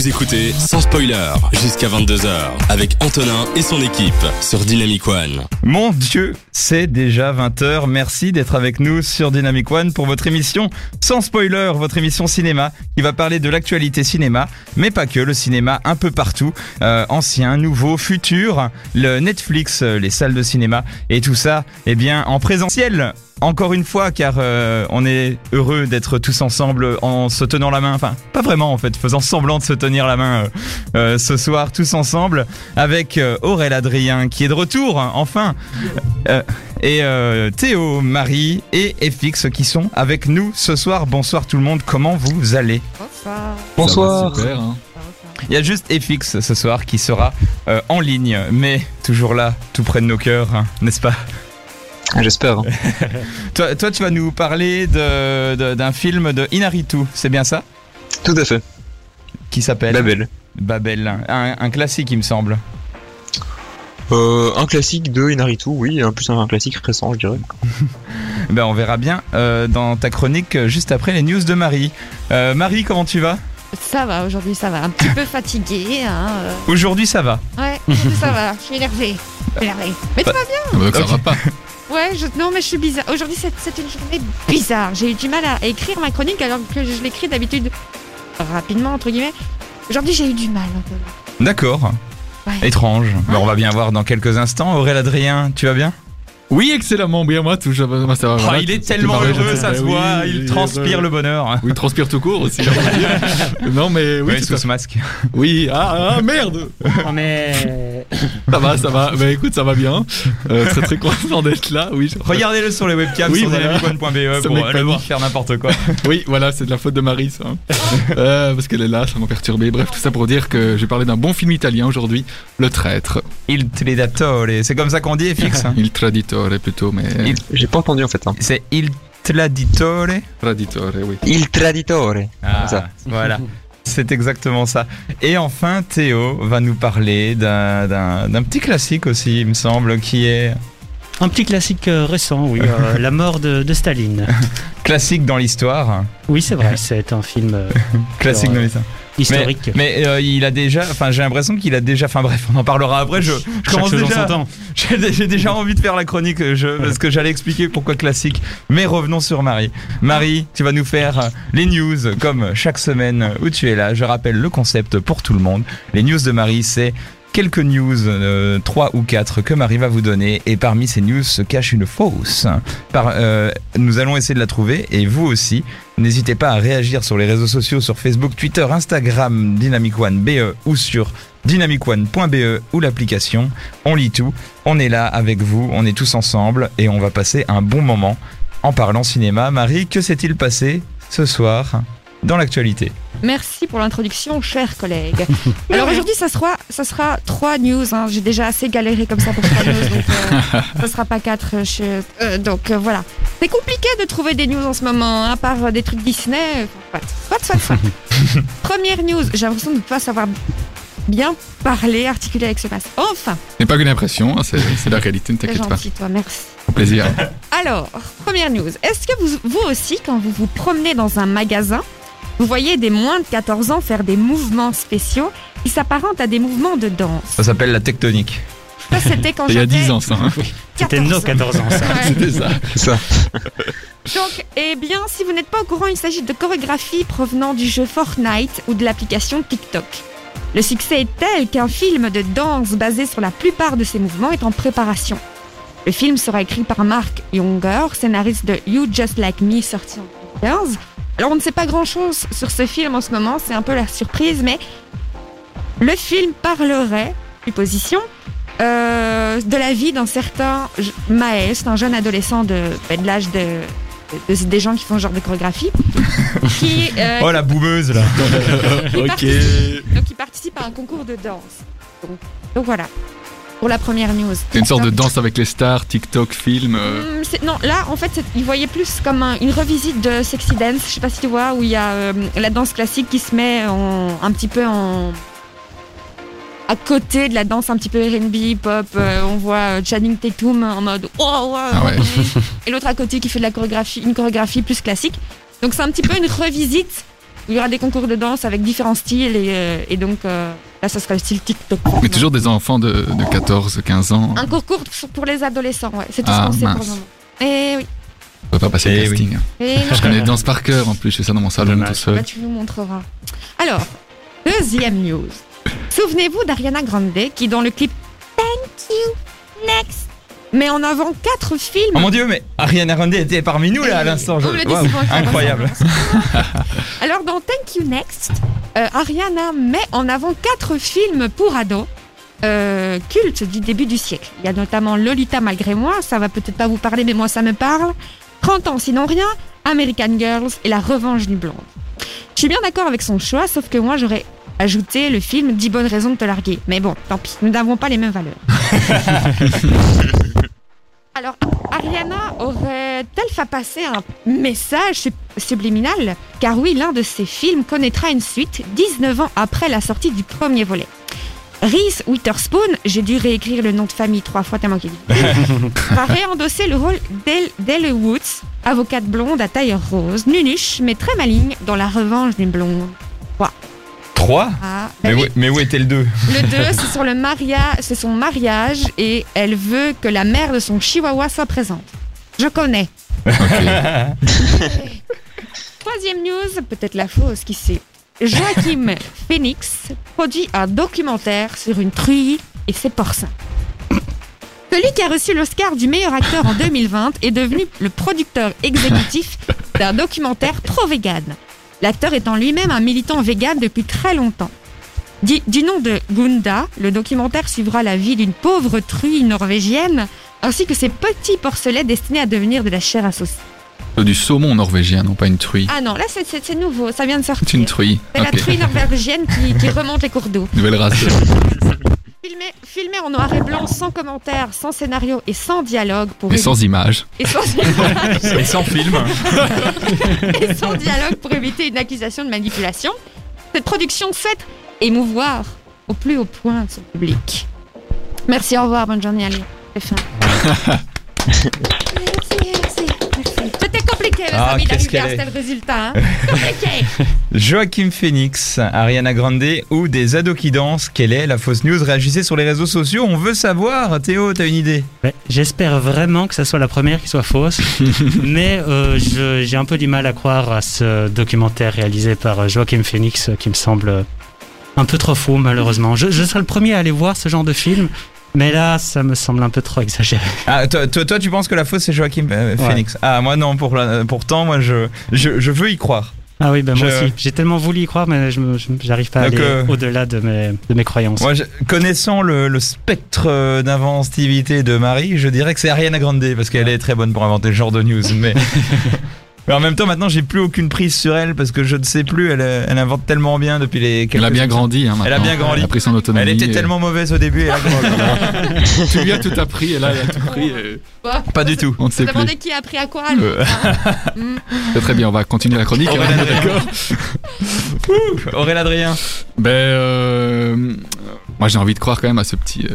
Vous écoutez sans spoiler jusqu'à 22h avec Antonin et son équipe sur Dynamic One. Mon Dieu, c'est déjà 20h. Merci d'être avec nous sur Dynamic One pour votre émission sans spoiler, votre émission cinéma qui va parler de l'actualité cinéma, mais pas que, le cinéma un peu partout, euh, ancien, nouveau, futur, le Netflix, euh, les salles de cinéma et tout ça, eh bien en présentiel encore une fois, car euh, on est heureux d'être tous ensemble en se tenant la main. Enfin, pas vraiment en fait, faisant semblant de se tenir la main euh, euh, ce soir tous ensemble avec euh, Aurélien Adrien qui est de retour, enfin. Et euh, Théo, Marie et FX qui sont avec nous ce soir. Bonsoir tout le monde, comment vous allez? Bonsoir. Bonsoir. Super, hein. Il y a juste FX ce soir qui sera euh, en ligne, mais toujours là, tout près de nos cœurs, hein, n'est-ce pas? J'espère. toi, toi, tu vas nous parler de- de- d'un film de Inaritu, c'est bien ça? Tout à fait. Qui s'appelle? Babel. Babel, un, un classique il me semble. Euh, un classique de Inaritu, oui, en plus un classique récent, je dirais. Ben on verra bien euh, dans ta chronique euh, juste après les news de Marie. Euh, Marie, comment tu vas? Ça va, aujourd'hui ça va. Un petit peu fatigué. Hein. euh. Aujourd'hui ça va. Ouais, aujourd'hui, ça va. Je suis énervée. Énervée. Mais tout va bien. Ah bah, ça va pas. Ouais, je... non, mais je suis bizarre. Aujourd'hui, c'est c'est une journée bizarre. J'ai eu du mal à écrire ma chronique alors que je l'écris d'habitude rapidement, entre guillemets. Aujourd'hui, j'ai eu du mal un peu. D'accord. Étrange. Ben, on va bien voir dans quelques instants. Aurélien Adrien, tu vas bien? Oui, excellemment bien, moi, tout, moi, ça va. Oh, voilà, Il est tellement heureux, ça bah se oui, voit. Il est transpire heureux. le bonheur. Oui, il transpire tout court aussi. non, mais oui, Oui, tout sous ce masque. oui, ah, ah, merde Oh, mais Ça va, ça va. Bah écoute, ça va bien. Euh, très très content d'être là. Oui, je- Regardez-le sur les webcams Oui, sur voilà. Ce pour euh, le voir faire n'importe quoi. Oui, voilà, c'est de la faute de Marie, ça. hein. Euh, parce qu'elle est là, ça m'a perturbé. Bref, tout ça pour dire que j'ai parlé d'un bon film italien aujourd'hui, Le Traître. Il Tridatore, c'est comme ça qu'on dit, FX. hein Il Traditore plutôt, mais. Il- J'ai pas entendu en fait. Hein. C'est Il Traditore? Traditore, oui. Il Traditore. Ah, Ça. voilà. C'est exactement ça. Et enfin, Théo va nous parler d'un- d'un d'un petit classique aussi, il me semble, qui est un petit classique euh, récent, oui, euh, La mort de, de Staline. classique dans l'histoire. Oui, c'est vrai, c'est un film euh, Classique dans l'histoire. Historique. mais euh, il a déjà, enfin j'ai l'impression qu'il a déjà, enfin bref, on en parlera après. Je, je commence déjà, j'ai déjà envie de faire la chronique euh, je, parce que j'allais expliquer pourquoi classique. Mais revenons sur Marie. Marie, tu vas nous faire euh, les news comme chaque semaine où tu es là. Je rappelle le concept pour tout le monde. Les news de Marie, c'est quelques news, euh, ou quatre que Marie va vous donner et parmi ces news se cache une fausse. Par, euh, nous allons essayer de la trouver et vous aussi. N'hésitez pas à réagir sur les réseaux sociaux, sur Facebook, Twitter, Instagram, Dynamic One BE ou sur dynamicone.be ou l'application. On lit tout, on est là avec vous, on est tous ensemble et on va passer un bon moment en parlant cinéma. Marie, que s'est-il passé ce soir dans l'actualité? Merci pour l'introduction, chers collègues. Alors aujourd'hui, ça sera, ça sera trois news. hein. J'ai déjà assez galéré comme ça pour trois news, donc euh, ça sera pas quatre. euh, je- euh, donc euh, voilà. C'est compliqué de trouver des news en ce moment, hein, à part des trucs Disney. Soit, soit, soit. Première news. J'ai l'impression de ne pas savoir bien parler, articuler avec ce masque. Enfin, Ce n'est pas qu'une impression, hein, c'est la réalité, ne t'inquiète pas. gentil, toi. Merci. Au plaisir. Alors, première news. Est-ce que vous, vous aussi, quand vous vous promenez dans un magasin, vous voyez des moins de 14 ans faire des mouvements spéciaux qui s'apparentent à des mouvements de danse Ça s'appelle la tectonique. Ça, c'était quand Il y a j'avais 10 ans, ça. hein. C'était nos 14 ans, ça. Ouais. C'était ça. Donc, eh bien, si vous n'êtes pas au courant, il s'agit de chorégraphies provenant du jeu Fortnite ou de l'application TikTok. Le succès est tel qu'un film de danse basé sur la plupart de ces mouvements est en préparation. Le film sera écrit par Mark Younger, scénariste de You Just Like Me, sorti en 2015. Alors, on ne sait pas grand-chose sur ce film en ce moment, c'est un peu la surprise, mais le film parlerait, supposition, euh, de la vie d'un certain c'est un jeune adolescent de, ben, de l'âge de, de- des gens qui font ce genre de chorégraphie, qui, euh, Oh la boumeuse là. qui participe- donc il participe à un concours de danse. Donc, donc voilà, pour la première news. C'est une sorte de danse avec les stars, TikTok, film. euh, c'est- non, là, en fait, il voyait plus comme un- une revisite de Sexy Dance. Je sais pas si tu vois, où il y a euh, la danse classique qui se met en, un petit peu en. À côté de la danse un petit peu RB, pop, euh, on voit euh, Channing Tatum en mode wow, Ah ouais. et l'autre à côté qui fait de la chorégraphie, une chorégraphie plus classique. Donc c'est un petit peu une revisite où il y aura des concours de danse avec différents styles et, et donc euh, là, ça sera le style TikTok. Mais toujours des enfants de, de 14, 15 ans. Un concours pour- pour les adolescents, ouais. C'est tout Ah, ce qu'on sait pour le moment. Et oui. On peut pas passer Eh le casting. Et non. Je connais Danse par cœur en plus, je fais ça dans mon salon tout seul. Bah, tu nous montreras. Alors, deuxième news. Souvenez-vous d'Ariana Grande qui, dans le clip Thank You Next, met en avant quatre films. Oh mon dieu, mais Ariana Grande était parmi nous là à l'instant. je- je incroyable. Alors, dans Thank You Next, euh, Ariana met en avant quatre films pour ados. euh, cultes du début du siècle. Il y a notamment Lolita malgré moi, ça va peut-être pas vous parler, mais moi ça me parle. 30 ans sinon rien, American Girls et La Revanche du Blonde. Je suis bien d'accord avec son choix, sauf que moi j'aurais ajouté le film 10 bonnes raisons de te larguer. Mais bon, tant pis, nous n'avons pas les mêmes valeurs. Alors, Ariana aurait-elle fait passer un message sub- subliminal? Car oui, l'un de ses films connaîtra une suite 19 ans après la sortie du premier volet. Reese Witherspoon, j'ai dû réécrire le nom de famille trois fois tellement qu'il va réendosser le rôle d'Elle d'Elle Woods, avocate blonde à taille rose, nunuche mais très maligne dans La Revanche d'une blonde. 3 Ah, mais, bah où, mais où était le 2 Le 2, c'est sur le mariage, c'est son mariage et elle veut que la mère de son chihuahua soit présente. Je connais. Troisième news, peut-être la fausse, qui sait. Joachim Phoenix produit un documentaire sur une truie et ses porcins. Celui qui a reçu l'Oscar du meilleur acteur en 2020 est devenu le producteur exécutif d'un documentaire pro-vegan. L'acteur étant lui-même un militant vegan depuis très longtemps. Du, du nom de Gunda, le documentaire suivra la vie d'une pauvre truie norvégienne ainsi que ses petits porcelets destinés à devenir de la chair à sauce. Du saumon norvégien, non pas une truie. Ah non, là c'est- nouveau, ça vient de sortir. C'est une truie. C'est la truie norvégienne qui, qui remonte les cours d'eau. Nouvelle race. Filmé, filmé en noir et blanc, sans commentaire, sans scénario et sans dialogue pour Mais évi- sans image. et sans image Et sans film. et sans dialogue pour éviter une accusation de manipulation. Cette production souhaite émouvoir au plus haut point de son public. Merci, au revoir, bonne journée, allez, c'est fin. merci, merci, merci. Les Ah, amis, est. tel résultat. Hein. Joachim Phoenix, Ariana Grande ou des ados qui dansent. Quelle est la fausse news Réagissez sur les réseaux sociaux, on veut savoir. Théo, t'as une idée Ouais, J'espère vraiment que ça soit la première qui soit fausse, mais euh, j'ai un peu du mal à croire à ce documentaire réalisé par euh, Joachim Phoenix euh, qui me semble un peu trop fou malheureusement. Je, je serais le premier à aller voir ce genre de film, mais là ça me semble un peu trop exagéré. Ah, toi, toi, toi, tu penses que la fausse c'est Joachim euh, Ouais. Phoenix Ah, moi non, pour la- pourtant, moi je, je, je veux y croire. Ah oui, ben moi aussi. J'ai tellement voulu y croire, mais je j'arrive pas à Donc, aller euh, au-delà de mes, de mes croyances. Moi, je- connaissant le, le spectre d'inventivité de Marie, je dirais que c'est Ariana Grande parce qu'elle est très bonne pour inventer ce genre de news. Mais, mais en même temps, maintenant, j'ai plus aucune prise sur elle parce que je ne sais plus. Elle, euh, elle invente tellement bien depuis les. Elle a bien grandi. Hein, Elle a bien grandi. Elle a pris son autonomie. Elle était et- tellement mauvaise au début. Elle grandi. Tu lui as tout appris et là, elle a tout pris. et Bon, Pas du tout. On ne sait Vous plus. demandez qui a appris à quoi Euh. C'est très bien, on va continuer la chronique. Aurélien hein, Adrien. D'accord. Aurélien Adrien. Ben, euh, moi j'ai envie de croire quand même à ce petit, euh,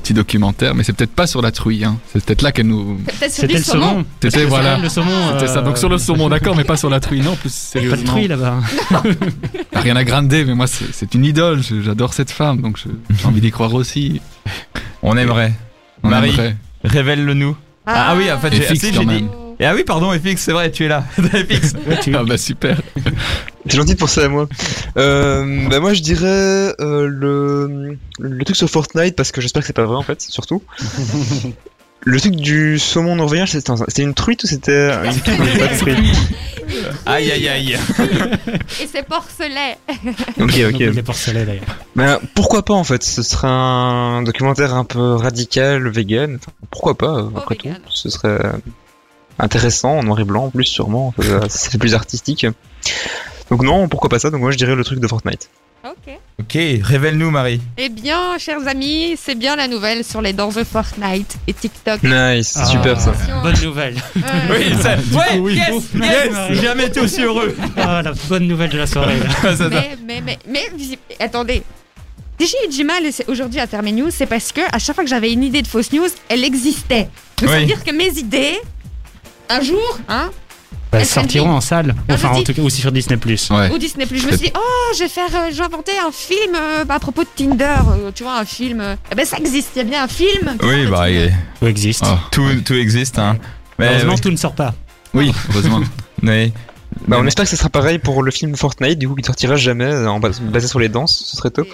petit documentaire, mais c'est peut-être pas sur la truie. Hein. C'est peut-être là qu'elle nous. C'est peut-être sur C'était le saumon. C'était voilà. Le saumon. C'était ça. euh, Donc sur le saumon, d'accord, mais pas sur la truie. Non, plus Pas de sérieusement. truie là-bas. Ariana Grande, mais moi c'est une idole. J'adore cette femme, donc j'ai envie d'y croire aussi. On aimerait. On Marie. aimerait. Révèle-le nous. Ah, ah oui, en fait, j'ai fixe si, quand j'ai même. dit. Et ah oui, pardon, FX, c'est vrai, tu es là. FX. Ah bah super. C'est gentil de penser à moi. Euh, bah moi je dirais euh, le, le truc sur Fortnite parce que j'espère que c'est pas vrai en fait, surtout. Le truc du saumon norvégien, c'était c'était une truite ou c'était une truite. Aïe, aïe, aïe. Et c'est porcelet. Ok, ok. Les porcelets d'ailleurs. Ben, pourquoi pas en fait Ce serait un documentaire un peu radical, vegan. Enfin, pourquoi pas euh, après tout vegan. Ce serait intéressant, en noir et blanc en plus sûrement. C'est plus artistique. Donc non, pourquoi pas ça? Donc moi je dirais le truc de Fortnite. Ok. Ok, révèle-nous, Marie. Eh bien, chers amis, c'est bien la nouvelle sur les danses de Fortnite et TikTok. Nice, Ah. super ça. Bonne nouvelle. Euh, Oui, ça, ouais, oui. yes, yes, Marie. j'ai jamais été aussi heureux. Ah, la bonne nouvelle de la soirée. mais, mais, mais, mais, visi- attendez. Si j'ai eu du mal aujourd'hui à faire mes news, c'est parce que à chaque fois que j'avais une idée de fausse news, elle existait. Donc ça veut Oui. dire que mes idées, un jour, hein, Bah, sortiront en salle. Ah, Enfin, en tout cas, aussi sur Disney+. Ouais. Ou Disney Plus. Je me suis dit, oh, je vais faire, euh, je vais inventer un film euh, à propos de Tinder. euh, tu vois, un film. euh, Eh ben, ça existe. Il y a bien un film. Oui, bah, il- Tout existe. Ah. tout, tout existe. Hein. Mais, Heureusement, oui. tout ne sort pas. Oui, heureusement. Mais- Bah, on espère que ça sera pareil pour le film Fortnite, du coup, qui sortira jamais, en bas- basé sur les danses, ce serait top.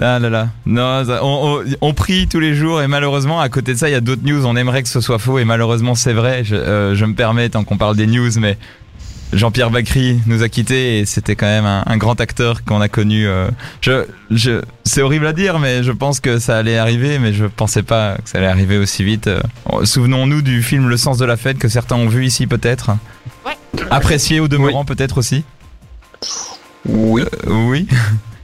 Ah là là. Non, ça- on, on- on prie tous les jours et malheureusement, à côté de ça, il y a d'autres news. On aimerait que ce soit faux et malheureusement, c'est vrai. Je, euh, je me permets, tant qu'on parle des news, mais Jean-Pierre Bacry nous a quittés et c'était quand même un, un grand acteur qu'on a connu. euh, je, je, c'est horrible à dire, mais je pense que ça allait arriver, mais je pensais pas que ça allait arriver aussi vite. Euh, Souvenons-nous du film Le sens de la fête que certains ont vu ici peut-être. Ouais. Apprécié au demeurant peut-être aussi. Oui. Euh, oui.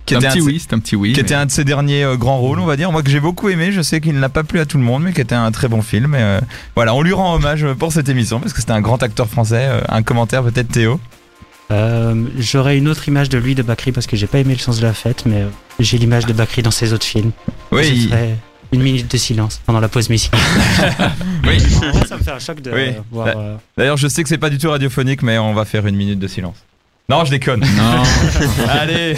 Qui C'est un était petit oui, c'est un petit oui. qui mais- était un de ses derniers euh, grands rôles, on va dire. Moi que j'ai beaucoup aimé, je sais qu'il ne l'a pas plu à tout le monde, mais qui était un très bon film. Et, euh, voilà, on lui rend hommage pour cette émission parce que c'était un grand acteur français. Euh, un commentaire peut-être Théo? Euh, J'aurais une autre image de lui, de Bakri, parce que j'ai pas aimé le sens de la fête, mais euh, j'ai l'image de Bakri dans ses autres films. Oui, une minute de silence pendant la pause musicale. oui. Vrai, ça me fait un choc de Oui. voir. D'ailleurs, je sais que c'est pas du tout radiophonique, mais on va faire une minute de silence. Non, je déconne. Non, Allez,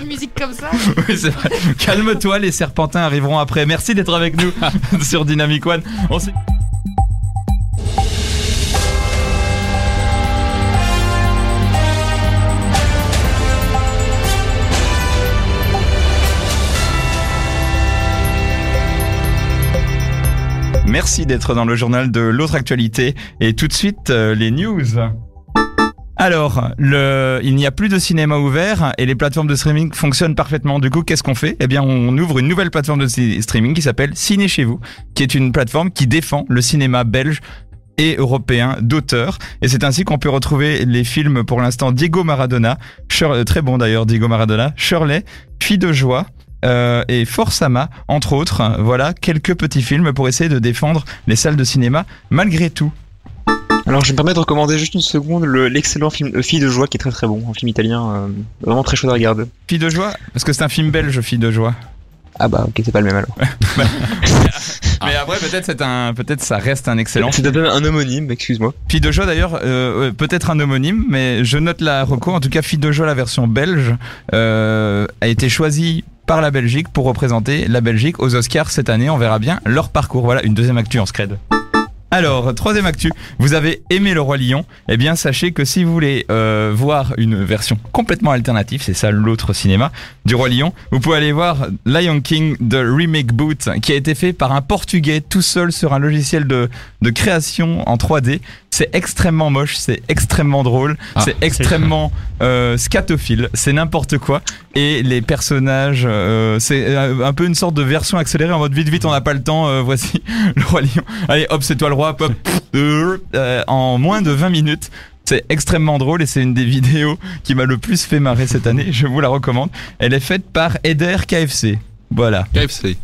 une musique comme ça. oui, c'est vrai. Calme-toi, les serpentins arriveront après. Merci d'être avec nous sur Dynamic One. Merci d'être dans le journal de l'autre actualité et tout de suite euh, les news. Alors, il n'y a plus de cinéma ouvert et les plateformes de streaming fonctionnent parfaitement. Du coup, qu'est-ce qu'on fait? Eh bien, on ouvre une nouvelle plateforme de streaming qui s'appelle Ciné chez vous, qui est une plateforme qui défend le cinéma belge et européen d'auteur. Et c'est ainsi qu'on peut retrouver les films pour l'instant Diego Maradona, euh, très bon d'ailleurs Diego Maradona, Shirley, Fille de joie. euh, et Forsama, entre autres, voilà quelques petits films pour essayer de défendre les salles de cinéma malgré tout. Alors, je me permets de recommander juste une seconde le- l'excellent film Fille de joie qui est très très bon, un film italien euh, vraiment très chouette à regarder. Fille de joie, parce que c'est un film belge, Fille de joie. Ah bah ok, c'est pas le même alors. Mais après, peut-être c'est un, peut-être ça reste un excellent. C'est un un homonyme, excuse-moi. Fille de joie d'ailleurs, euh, peut-être un homonyme, mais je note la reco. En tout cas, Fille de joie, la version belge, euh, a été choisie par la Belgique pour représenter la Belgique aux Oscars cette année. On verra bien leur parcours. Voilà, une deuxième actu en scred. Alors, troisième actu, vous avez aimé Le Roi Lion Eh bien, sachez que si vous voulez euh, voir une version complètement alternative, c'est ça l'autre cinéma, du Roi Lion, vous pouvez aller voir Lion King The Remake Boot, qui a été fait par un Portugais tout seul sur un logiciel de, de création en 3D. C'est extrêmement moche, c'est extrêmement drôle, Ah, c'est extrêmement euh, scatophile, c'est n'importe quoi. Et les personnages, euh, c'est un peu une sorte de version accélérée en mode vite vite, on n'a pas le temps, euh, voici le roi lion. Allez hop, c'est toi le roi, euh, euh, en moins de 20 minutes. C'est extrêmement drôle et c'est une des vidéos qui m'a le plus fait marrer cette année. Je vous la recommande. Elle est faite par Eder KFC. Voilà. KFC.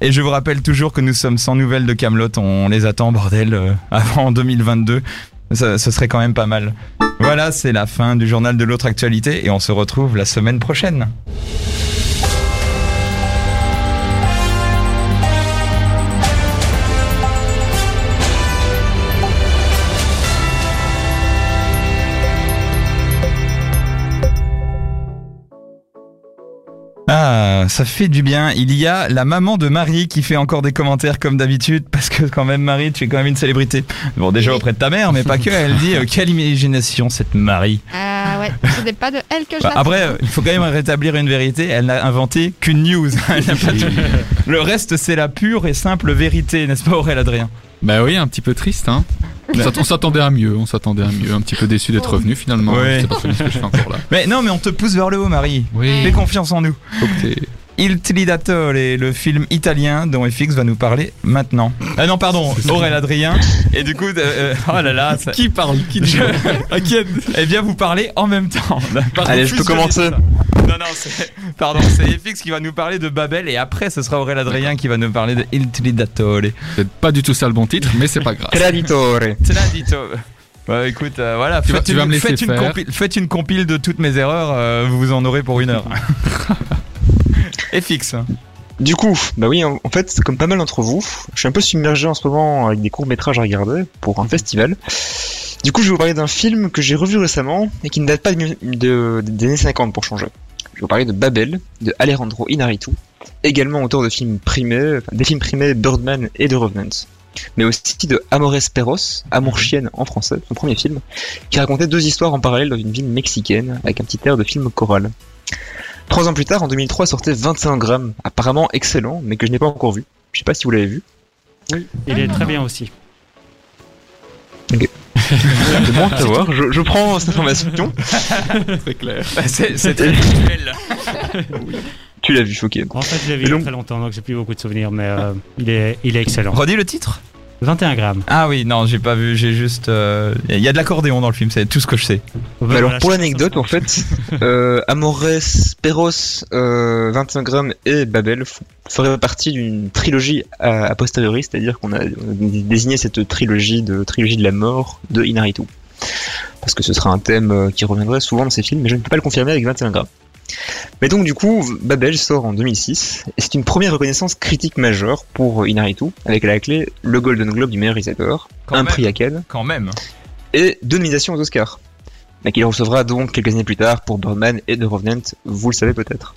Et je vous rappelle toujours que nous sommes sans nouvelles de Camelot. On les attend, bordel, euh, avant 2022. Ça, ce serait quand même pas mal. Voilà, c'est la fin du journal de l'autre actualité et on se retrouve la semaine prochaine. Ah, ça fait du bien. Il y a la maman de Marie qui fait encore des commentaires comme d'habitude, parce que quand même Marie, tu es quand même une célébrité. Bon, déjà auprès de ta mère, mais pas que. Elle dit euh, quelle imagination cette Marie. Ah ouais, ce n'est pas de elle que je Bah, après, euh, il faut quand même rétablir une vérité. Elle n'a inventé qu'une news. Le reste, c'est la pure et simple vérité, n'est-ce pas, Aurélien Adrien? Bah oui, un petit peu triste, hein. On s'att- On s'attendait à mieux, on s'attendait à mieux. Un petit peu déçu d'être revenu finalement. Ouais. Je sais pas très bien ce que je fais encore là. Mais non, mais on te pousse vers le haut, Marie. Oui. Fais confiance en nous. Il Tridatore est le film italien dont FX va nous parler maintenant. Ah non, pardon, Aurélien Adrien. Et du coup, euh, euh, oh là là, ça- Qui parle Qui dit Je... Eh bien, vous parlez en même temps. Pardon, Allez, je peux commencer. Non, non, c'est... Pardon, c'est FX qui va nous parler de Babel et après, ce sera Aurélien Adrien qui va nous parler de Il Tridatore. C'est pas du tout ça le bon titre, mais c'est pas grave. Traditore. Tradito. Ouais, écoute, euh, voilà, Tu vas- faites, tu une, faites, compile, faites une compile de toutes mes erreurs, euh, vous en aurez pour une heure. FX. Du coup, bah oui, en, en fait, comme pas mal d'entre vous, je suis un peu submergé en ce moment avec des courts-métrages à regarder pour un festival. Du coup, je vais vous parler d'un film que j'ai revu récemment et qui ne date pas de, de- des années 50 pour changer. Je vais vous parler de Babel, de Alejandro Inarritu, également auteur de films primés, des films primés Birdman et The Revenant. Mais aussi de Amores Perros, Amour chienne en français, son premier film, qui racontait deux histoires en parallèle dans une ville mexicaine avec un petit air de film choral. Trois ans plus tard, en 2003, sortait 21 grammes, apparemment excellent, mais que je n'ai pas encore vu. Je sais pas si vous l'avez vu. Il est très bien aussi. C'est bon à savoir. Je, je prends cette information. C'est clair. C'est c'est très visuel. Tu l'as vu, ok. En fait, je l'ai vu il y a très longtemps, donc j'ai plus beaucoup de souvenirs, mais euh, il, est, il est excellent. Redis le titre? 21 grammes. Ah oui, non, j'ai pas vu, j'ai juste. euh, Il y a de l'accordéon dans le film, c'est tout ce que je sais. Mais alors, pour l'anecdote, en fait, euh, Amores Perros, euh, 21 grammes et Babel feraient partie d'une trilogie a, a posteriori, c'est-à-dire qu'on a, on a désigné cette trilogie de trilogie de la mort de Inaritu. Parce que ce sera un thème euh, qui reviendrait souvent dans ces films, mais je ne peux pas le confirmer avec 21 grammes. Mais donc du coup, Babel sort en 2006, et c'est une première reconnaissance critique majeure pour Inaritu, avec à la clé le Golden Globe du meilleur réalisateur, Quand un même. prix à Cannes, Quand même. et deux nominations aux Oscars. Mais qu'il recevra donc quelques années plus tard pour Birdman et The Revenant, vous le savez peut-être.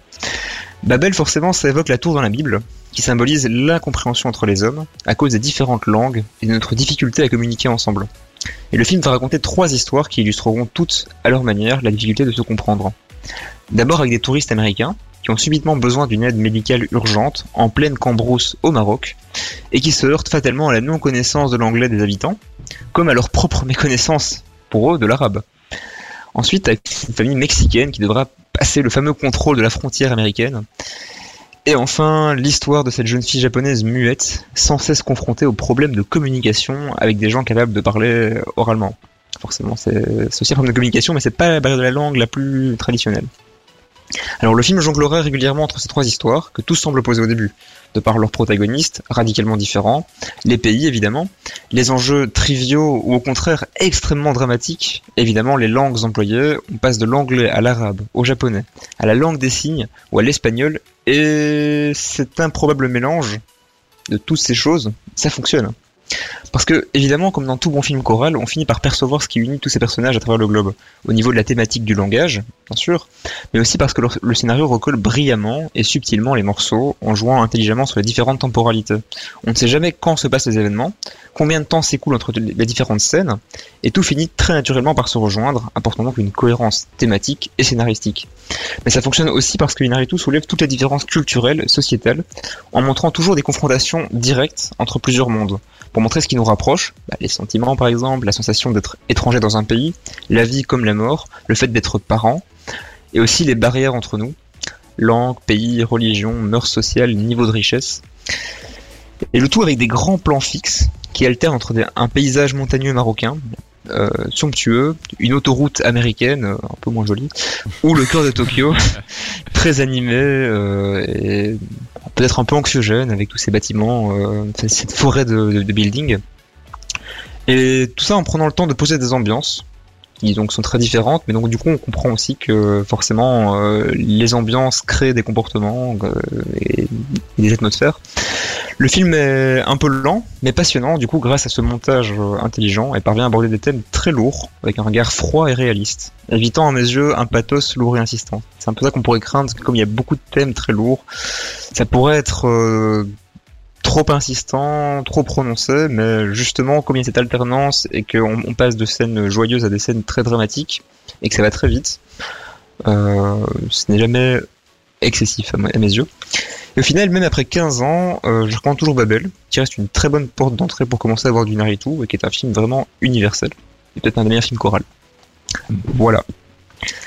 Babel, forcément, ça évoque la tour dans la Bible, qui symbolise l'incompréhension entre les hommes, à cause des différentes langues et de notre difficulté à communiquer ensemble. Et le film va raconter trois histoires qui illustreront toutes, à leur manière, la difficulté de se comprendre. D'abord avec des touristes américains, qui ont subitement besoin d'une aide médicale urgente, en pleine cambrousse au Maroc, et qui se heurtent fatalement à la non-connaissance de l'anglais des habitants, comme à leur propre méconnaissance, pour eux, de l'arabe. Ensuite, avec une famille mexicaine qui devra passer le fameux contrôle de la frontière américaine. Et enfin, l'histoire de cette jeune fille japonaise muette, sans cesse confrontée aux problèmes de communication avec des gens capables de parler oralement. Forcément, c'est c'est aussi un problème de communication, mais c'est pas la barrière de la langue la plus traditionnelle. Alors le film jonglerait régulièrement entre ces trois histoires, que tous semblent opposer au début, de par leurs protagonistes, radicalement différents, les pays évidemment, les enjeux triviaux ou au contraire extrêmement dramatiques, évidemment les langues employées, on passe de l'anglais à l'arabe, au japonais, à la langue des signes ou à l'espagnol, et cet improbable mélange de toutes ces choses, ça fonctionne. Parce que, évidemment, comme dans tout bon film choral, on finit par percevoir ce qui unit tous ces personnages à travers le globe, au niveau de la thématique du langage, bien sûr, mais aussi parce que le, scénario recolle brillamment et subtilement les morceaux en jouant intelligemment sur les différentes temporalités. On ne sait jamais quand se passent les événements, combien de temps s'écoule entre les différentes scènes, et tout finit très naturellement par se rejoindre, apportant donc une cohérence thématique et scénaristique. Mais ça fonctionne aussi parce que Inaritu soulève toutes les différences culturelles, sociétales, en montrant toujours des confrontations directes entre plusieurs mondes, pour montrer ce qui nous rapproche, bah, les sentiments par exemple, la sensation d'être étranger dans un pays, la vie comme la mort, le fait d'être parent, et aussi les barrières entre nous, langue, pays, religion, mœurs sociales, niveau de richesse. Et le tout avec des grands plans fixes qui alternent entre un paysage montagneux marocain, euh, somptueux, une autoroute américaine, euh, un peu moins jolie, ou le cœur de Tokyo, très animé euh, et peut-être un peu anxiogène avec tous ces bâtiments, euh, cette forêt de, de, de buildings. Et tout ça en prenant le temps de poser des ambiances qui donc sont très différentes, mais donc du coup on comprend aussi que forcément euh, les ambiances créent des comportements euh, et, des atmosphères. Le film est un peu lent, mais passionnant, du coup grâce à ce montage euh, intelligent, et parvient à aborder des thèmes très lourds, avec un regard froid et réaliste, évitant à mes yeux un pathos lourd et insistant. C'est un peu ça qu'on pourrait craindre, parce que comme il y a beaucoup de thèmes très lourds, ça pourrait être euh, trop insistant, trop prononcé, mais justement, comme il y a cette alternance et qu'on on passe de scènes joyeuses à des scènes très dramatiques et que ça va très vite, euh, ce n'est jamais excessif à, mes yeux. Et au final, même après 15 ans, euh, je recommande toujours Babel, qui reste une très bonne porte d'entrée pour commencer à voir du Naruto et qui est un film vraiment universel. Et peut-être un des meilleurs films choral. Voilà.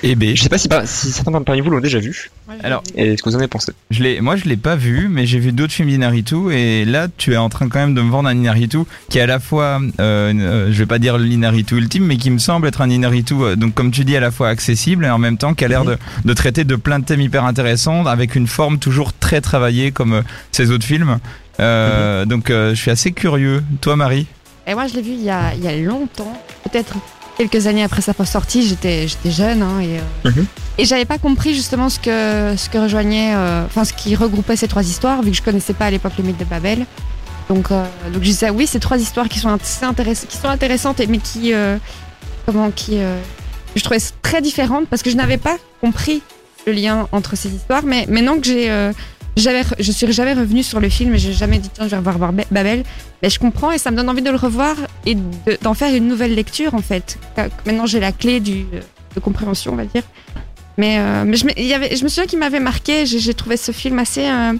Et B. Je sais pas si, par- si certains parmi vous l'ont déjà vu, Alors, et ce que vous en avez pensé. Je l'ai, moi je l'ai pas vu, mais j'ai vu d'autres films d'Inaritu et là tu es en train quand même de me vendre un Inaritu qui est à la fois, euh, euh, je vais pas dire l'Inaritu ultime, mais qui me semble être un Inaritu, euh, donc comme tu dis à la fois accessible et en même temps qui a l'air de, de traiter de plein de thèmes hyper intéressants avec une forme toujours très travaillée comme euh, ces autres films. Euh, Donc euh, je suis assez curieux. Toi Marie? Et moi, je l'ai vu il y a, il y a longtemps, peut-être quelques années après sa sortie, j'étais j'étais jeune hein, et euh, et j'avais pas compris justement ce que ce que rejoignait, euh, enfin ce qui regroupait ces trois histoires vu que je connaissais pas à l'époque le mythe de Babel. Donc euh, donc je disais oui, ces trois histoires qui sont assez intéress- qui sont intéressantes mais qui euh, comment qui je trouvais très différentes parce que je n'avais pas compris le lien entre ces histoires. Mais maintenant que j'ai re- je suis jamais revenue sur le film et j'ai jamais dit tiens je vais revoir Babel mais je comprends et ça me donne envie de le revoir et de- d'en faire une nouvelle lecture en fait. Maintenant j'ai la clé du, de compréhension, on va dire. Mais, euh, mais je, me- il y avait, je me souviens qu'il m'avait marqué, j'ai trouvé ce film assez euh,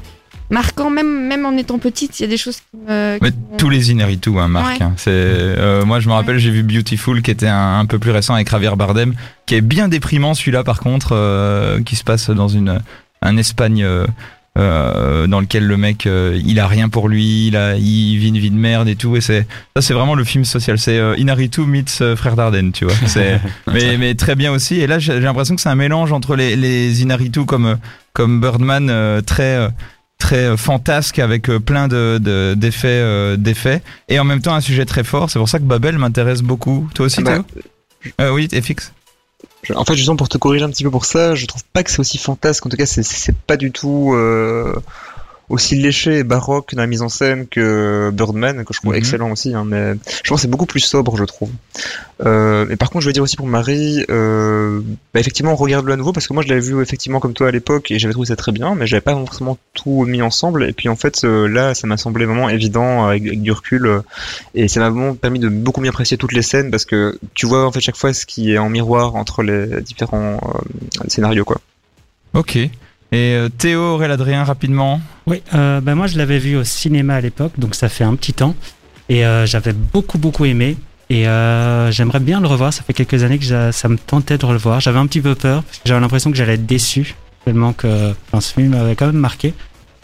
marquant, même, même en étant petite, il y a des choses qui me... Qui tous les Inaritu, hein, Marc. Ouais. hein. Euh, moi, je me rappelle, j'ai vu Beautiful, qui était un, un peu plus récent avec Javier Bardem, qui est bien déprimant, celui-là, par contre, qui se passe dans une, un Espagne euh, dans lequel le mec, euh, il a rien pour lui, il, a, il vit une vie de merde et tout. Et c'est, ça, c'est vraiment le film social. C'est euh, Inaritu meets euh, Frère Dardenne, tu vois. C'est, mais, mais très bien aussi. Et là, j'ai j'ai l'impression que c'est un mélange entre les, les Inaritu comme, euh, comme Birdman, euh, très. euh, très fantasque avec plein de de- d'effets euh, d'effets et en même temps un sujet très fort c'est pour ça que Babel m'intéresse beaucoup toi aussi Ah bah, Théo Euh, oui FX En fait, justement, pour te corriger un petit peu pour ça, je trouve pas que c'est aussi fantasque. En tout cas, c'est- c'est pas du tout euh, aussi léché et baroque dans la mise en scène que Birdman, que je trouve Mhm. excellent aussi. Hein, mais je pense que c'est beaucoup plus sobre, je trouve. Euh, mais par contre, je veux dire aussi pour Marie, euh, bah, effectivement, regarde-le à nouveau parce que moi, je l'avais vu effectivement comme toi à l'époque et j'avais trouvé ça très bien, mais j'avais pas forcément tout mis ensemble. Et puis en fait, euh, là, ça m'a semblé vraiment évident avec, avec du recul euh, et ça m'a vraiment permis de beaucoup mieux apprécier toutes les scènes parce que tu vois en fait chaque fois ce qui est en miroir entre les différents euh, scénarios quoi. ok et euh, Théo Aurélien Adrien rapidement Oui, euh, ben moi je l'avais vu au cinéma à l'époque, donc ça fait un petit temps. Et euh, j'avais beaucoup, beaucoup aimé. Et euh, j'aimerais bien le revoir. Ça fait quelques années que ça me tentait de le revoir. J'avais un petit peu peur, parce que j'avais l'impression que j'allais être déçu, tellement que enfin, ce film m'avait quand même marqué.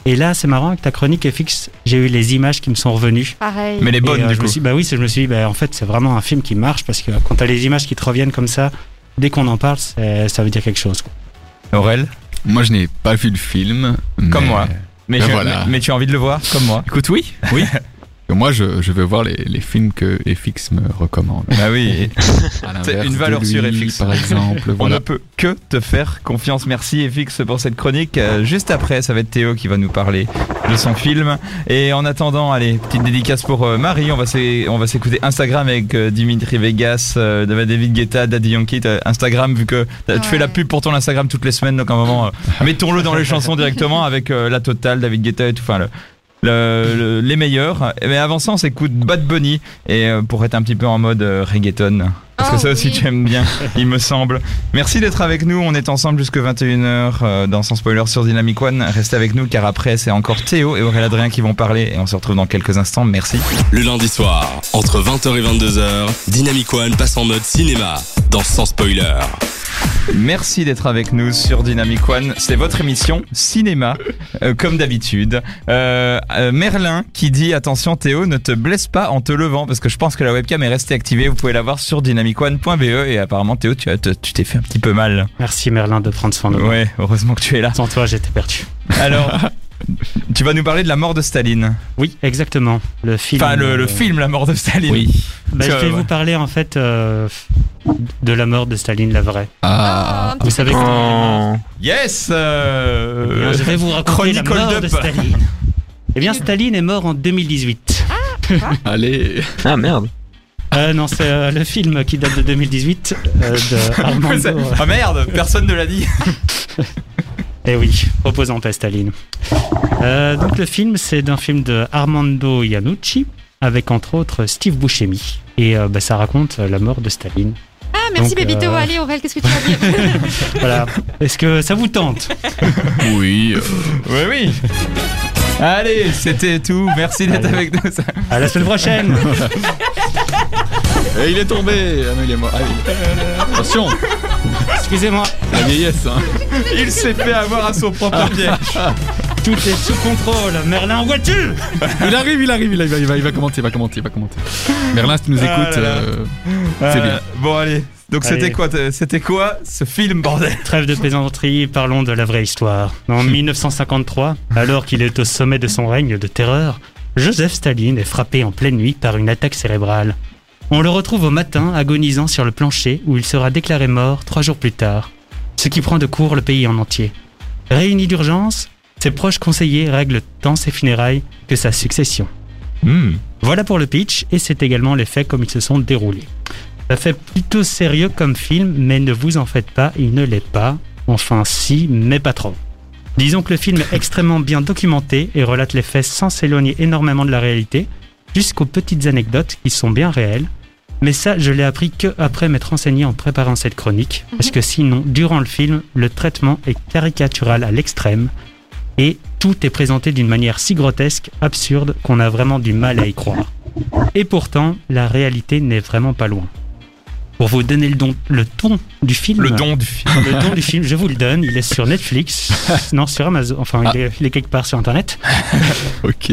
Et là, c'est marrant, avec ta chronique FX, j'ai eu les images qui me sont revenues. Pareil. mais les bonnes Et, euh, du je coup me suis, bah oui, c'est- je me suis dit, bah, en fait, c'est vraiment un film qui marche, parce que quand t'as les images qui te reviennent comme ça, dès qu'on en parle, ça veut dire quelque chose. quoi. Aurel? Moi, je n'ai pas vu le film. Comme mais- moi. mais, Ben je- voilà. mais, mais tu as envie de le voir comme moi Écoute, oui, oui. moi, je, je veux voir les, les films que FX me recommande. bah oui. C'est une valeur lui, FX. Par exemple, on ne peut que te faire confiance. Merci FX pour cette chronique. Euh, juste après ça va être Théo qui va nous parler de son film. Et en attendant allez petite dédicace pour euh, Marie. On va s'écouter Instagram avec euh, Dimitri Vegas David Guetta Daddy Yankee. Instagram vu que tu Ouais. fais la pub pour ton Instagram toutes les semaines. Donc à un moment mettons-le dans les chansons directement avec la totale David Guetta et tout. Enfin le- le- le- les meilleurs. Mais avant ça on s'écoute Bad Bunny et euh, pour être un petit peu en mode euh, reggaeton. Parce que Oh ça aussi oui. tu aimes bien il me semble. Merci d'être avec nous. On est ensemble jusque 21h euh, dans Sans Spoiler sur Dynamic One. Restez avec nous car après c'est encore Théo et Aurélien Adrien qui vont parler. Et on se retrouve dans quelques instants. Merci. Le lundi soir, entre 20h et 22h, Dynamic One passe en mode cinéma dans Sans Spoiler. Merci d'être avec nous sur Dynamic One. C'est votre émission cinéma, euh, comme d'habitude. Euh, euh, Merlin qui dit attention Théo, ne te blesse pas en te levant parce que je pense que la webcam est restée activée. Vous pouvez la voir sur dynamicone.be et apparemment Théo, tu as- te- tu t'es fait un petit peu mal. Merci Merlin de prendre soin de moi. Ouais, heureusement que tu es là. Sans toi, j'étais perdu. Alors, tu vas nous parler de la mort de Staline. Oui, exactement. Le film. Enfin, le, le euh, film La mort de Staline. Oui. bah, je vais ouais. vous parler en fait euh, de la mort de Staline, la vraie. Ah, un Vous savez Oh. Yes euh, bien, je vais vous raconter la mort de. Staline. Eh bien, Staline est mort en 2018. allez. Ah merde. Euh, non, c'est euh, le film qui date de 2018 euh, de Armando. c'est- Ah merde, personne ne l'a dit. Eh oui, en paix, Staline. Euh, donc le film, c'est d'un film de Armando Iannucci, avec entre autres Steve Buscemi. Et euh, bah, ça raconte euh, la mort de Staline. Ah, merci Donc, Bébito. euh, Allez, Aurel, qu'est-ce que tu vas dire Voilà. Est-ce que ça vous tente? Oui. euh, Oui, oui. Allez, c'était tout. Merci d'être avec nous. À la semaine prochaine Et il est tombé. Ah non, il est mort. Allez. Attention, Excusez-moi, la vieillesse. Hein. Il s'est fait avoir à son propre piège. tout est sous contrôle. Merlin, où es-tu? Il arrive, il arrive, il, va, il, va, il va commenter, il va commenter, il va commenter. Merlin, si tu nous Ah écoutes, là. euh, c'est bien. Bon, allez. Donc, c'était quoi, t- c'était quoi ce film, bordel? Trêve de plaisanterie, parlons de la vraie histoire. En 1953, alors qu'il est au sommet de son règne de terreur, Joseph Staline est frappé en pleine nuit par une attaque cérébrale. On le retrouve au matin agonisant sur le plancher où il sera déclaré mort trois jours plus tard, ce qui prend de court le pays en entier. Réuni d'urgence, ses proches conseillers règlent tant ses funérailles que sa succession. Hmm. Voilà pour le pitch et c'est également les faits comme ils se sont déroulés. Ça fait plutôt sérieux comme film, mais ne vous en faites pas, il ne l'est pas. Enfin si, mais pas trop. Disons que le film est extrêmement bien documenté et relate les faits sans s'éloigner énormément de la réalité, jusqu'aux petites anecdotes qui sont bien réelles. Mais ça, je l'ai appris que après m'être renseigné en préparant cette chronique, parce que sinon, durant le film, le traitement est caricatural à l'extrême et tout est présenté d'une manière si grotesque, absurde, qu'on a vraiment du mal à y croire. Et pourtant, la réalité n'est vraiment pas loin. Pour vous donner le, don, le ton du film, Le don du film. le don du film, je vous le donne, il est sur Netflix, non sur Amazon, enfin il, est, il est quelque part sur Internet. Ok.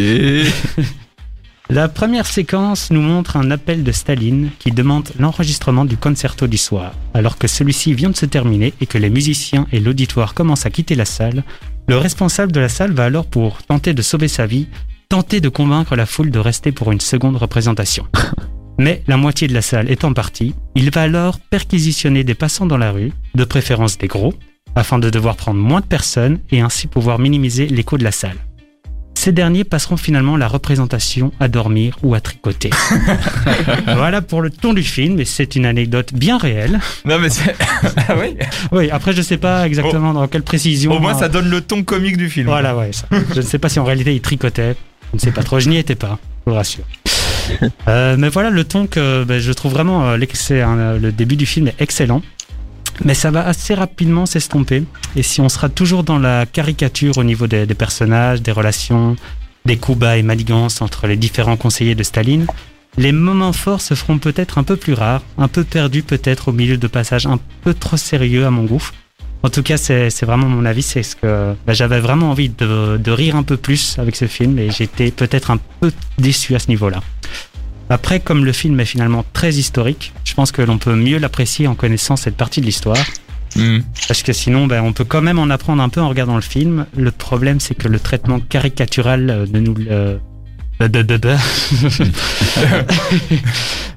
La première séquence nous montre un appel de Staline qui demande l'enregistrement du concerto du soir. Alors que celui-ci vient de se terminer et que les musiciens et l'auditoire commencent à quitter la salle, le responsable de la salle va alors pour tenter de sauver sa vie, tenter de convaincre la foule de rester pour une seconde représentation. Mais la moitié de la salle étant partie, il va alors perquisitionner des passants dans la rue, de préférence des gros, afin de devoir prendre moins de personnes et ainsi pouvoir minimiser l'écho de la salle. Ces derniers passeront finalement la représentation à dormir ou à tricoter. voilà pour le ton du film, et c'est une anecdote bien réelle. Non mais c'est. ah oui. Oui, après je sais pas exactement dans quelle précision. Au moins ça donne le ton comique du film. Voilà, ouais. ça. Je ne sais pas si en réalité il tricotait. Je ne sais pas trop. Je n'y étais pas, je vous rassure. Euh, mais voilà, le ton que ben, je trouve vraiment euh, l'excès, hein, euh, le début du film est excellent. Mais ça va assez rapidement s'estomper. Et si on sera toujours dans la caricature au niveau des, personnages, des relations, des coups bas et manigances entre les différents conseillers de Staline, les moments forts se feront peut-être un peu plus rares, un peu perdus peut-être au milieu de passages un peu trop sérieux à mon goût. En tout cas, c'est vraiment mon avis, c'est ce que bah, j'avais vraiment envie de rire un peu plus avec ce film et j'étais peut-être un peu déçu à ce niveau-là. Après, comme le film est finalement très historique, je pense que l'on peut mieux l'apprécier en connaissant cette partie de l'histoire. Hmm. Parce que sinon, ben, on peut quand même en apprendre un peu en regardant le film. Le problème, c'est que le traitement caricatural de nous